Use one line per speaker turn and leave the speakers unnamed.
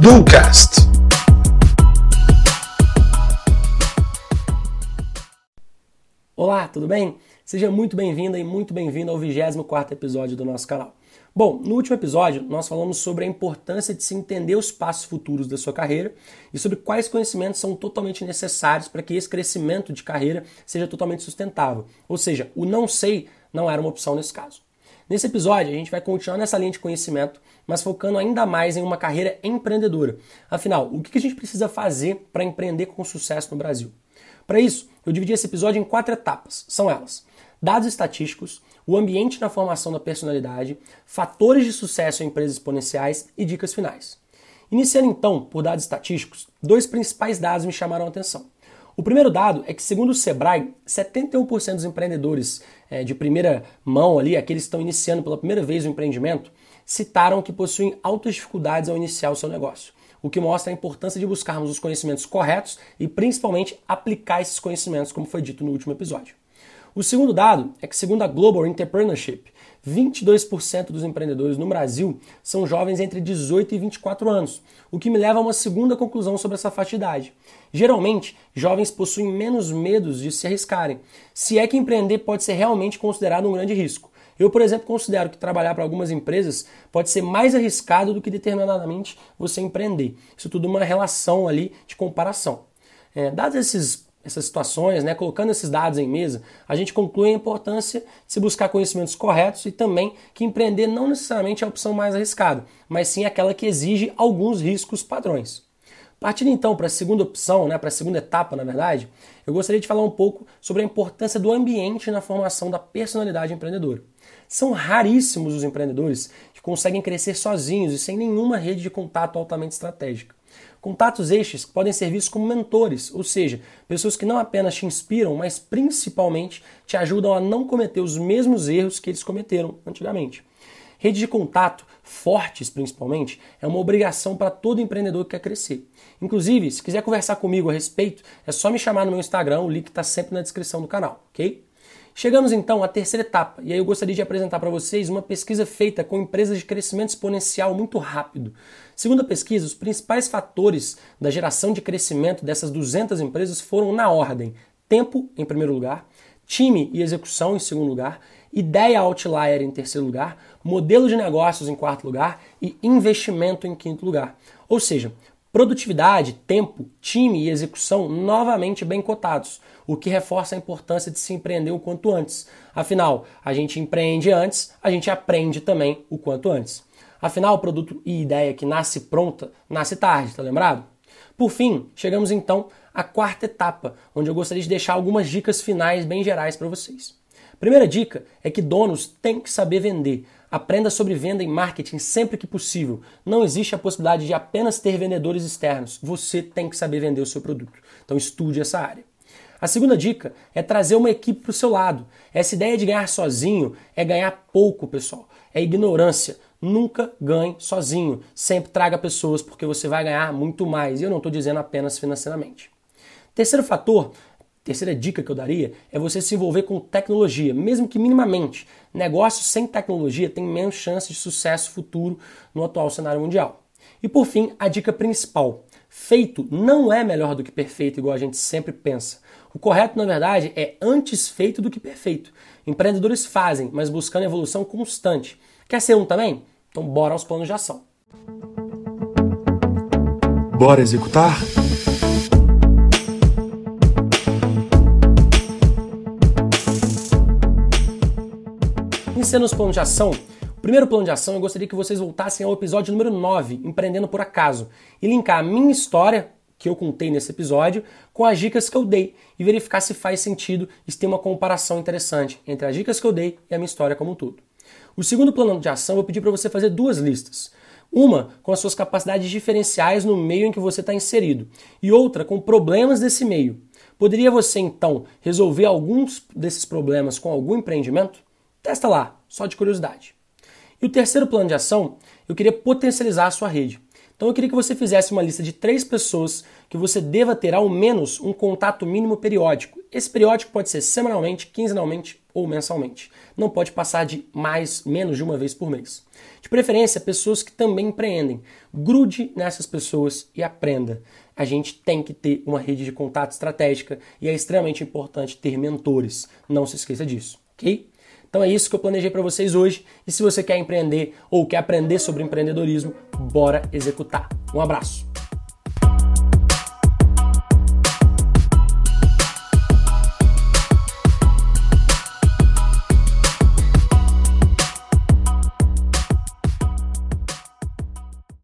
Ducast.
Olá, tudo bem? Seja muito bem-vinda e muito bem-vindo ao 24º episódio do nosso canal. Bom, no último episódio nós falamos sobre a importância de se entender os passos futuros da sua carreira e sobre quais conhecimentos são totalmente necessários para que esse crescimento de carreira seja totalmente sustentável. Ou seja, o não sei não era uma opção nesse caso. Nesse episódio, a gente vai continuar nessa linha de conhecimento, mas focando ainda mais em uma carreira empreendedora. Afinal, o que a gente precisa fazer para empreender com sucesso no Brasil? Para isso, eu dividi esse episódio em quatro etapas. São elas: dados estatísticos, o ambiente na formação da personalidade, fatores de sucesso em empresas exponenciais e dicas finais. Iniciando então por dados estatísticos, dois principais dados me chamaram a atenção. O primeiro dado é que, segundo o Sebrae, 71% dos empreendedores é, de primeira mão ali, aqueles que estão iniciando pela primeira vez o empreendimento, citaram que possuem altas dificuldades ao iniciar o seu negócio, o que mostra a importância de buscarmos os conhecimentos corretos e principalmente aplicar esses conhecimentos, como foi dito no último episódio. O segundo dado é que, segundo a Global Entrepreneurship, 22% dos empreendedores no Brasil são jovens entre 18 e 24 anos, o que me leva a uma segunda conclusão sobre essa faixa de idade. Geralmente, jovens possuem menos medos de se arriscarem, se é que empreender pode ser realmente considerado um grande risco. Eu, por exemplo, considero que trabalhar para algumas empresas pode ser mais arriscado do que determinadamente você empreender. Isso tudo é uma relação ali de comparação. É, dados esses essas situações, né, colocando esses dados em mesa, a gente conclui a importância de se buscar conhecimentos corretos e também que empreender não necessariamente é a opção mais arriscada, mas sim aquela que exige alguns riscos padrões. Partindo então para a segunda opção, né, para a segunda etapa, na verdade, eu gostaria de falar um pouco sobre a importância do ambiente na formação da personalidade empreendedora. São raríssimos os empreendedores que conseguem crescer sozinhos e sem nenhuma rede de contato altamente estratégica. Contatos estes podem ser vistos como mentores, ou seja, pessoas que não apenas te inspiram, mas principalmente te ajudam a não cometer os mesmos erros que eles cometeram antigamente. Rede de contato, fortes principalmente, é uma obrigação para todo empreendedor que quer crescer. Inclusive, se quiser conversar comigo a respeito, é só me chamar no meu Instagram, o link está sempre na descrição do canal, ok? Chegamos então à terceira etapa, e aí eu gostaria de apresentar para vocês uma pesquisa feita com empresas de crescimento exponencial muito rápido. Segundo a pesquisa, os principais fatores da geração de crescimento dessas 200 empresas foram na ordem: tempo, em primeiro lugar, time e execução, em segundo lugar, ideia outlier, em terceiro lugar, modelo de negócios, em quarto lugar e investimento, em quinto lugar. Ou seja, Produtividade, tempo, time e execução novamente bem cotados, o que reforça a importância de se empreender o quanto antes. Afinal, a gente empreende antes, a gente aprende também o quanto antes. Afinal, produto e ideia que nasce pronta, nasce tarde, tá lembrado? Por fim, chegamos então à quarta etapa, onde eu gostaria de deixar algumas dicas finais bem gerais para vocês. Primeira dica é que donos têm que saber vender. Aprenda sobre venda e marketing sempre que possível. Não existe a possibilidade de apenas ter vendedores externos. Você tem que saber vender o seu produto. Então estude essa área. A segunda dica é trazer uma equipe para o seu lado. Essa ideia de ganhar sozinho é ganhar pouco, pessoal. É ignorância. Nunca ganhe sozinho. Sempre traga pessoas porque você vai ganhar muito mais. E eu não estou dizendo apenas financeiramente. Terceiro fator Terceira dica que eu daria é você se envolver com tecnologia, mesmo que minimamente. Negócios sem tecnologia têm menos chance de sucesso futuro no atual cenário mundial. E por fim, a dica principal: feito não é melhor do que perfeito, igual a gente sempre pensa. O correto, na verdade, é antes feito do que perfeito. Empreendedores fazem, mas buscando evolução constante. Quer ser um também? Então bora aos planos de ação.
Bora executar?
Iniciando os planos de ação, primeiro plano de ação eu gostaria que vocês voltassem ao episódio número 9, Empreendendo por Acaso, e linkar a minha história, que eu contei nesse episódio, com as dicas que eu dei e verificar se faz sentido e se tem uma comparação interessante entre as dicas que eu dei e a minha história como um todo. O segundo plano de ação eu pedi para você fazer duas listas. Uma com as suas capacidades diferenciais no meio em que você está inserido, e outra com problemas desse meio. Poderia você então resolver alguns desses problemas com algum empreendimento? Testa lá, só de curiosidade. E o terceiro plano de ação, eu queria potencializar a sua rede. Então eu queria que você fizesse uma lista de três pessoas que você deva ter ao menos um contato mínimo periódico. Esse periódico pode ser semanalmente, quinzenalmente ou mensalmente. Não pode passar de mais, menos de uma vez por mês. De preferência, pessoas que também empreendem. Grude nessas pessoas e aprenda. A gente tem que ter uma rede de contato estratégica e é extremamente importante ter mentores. Não se esqueça disso, ok? Então é isso que eu planejei para vocês hoje. E se você quer empreender ou quer aprender sobre empreendedorismo, bora executar. Um abraço.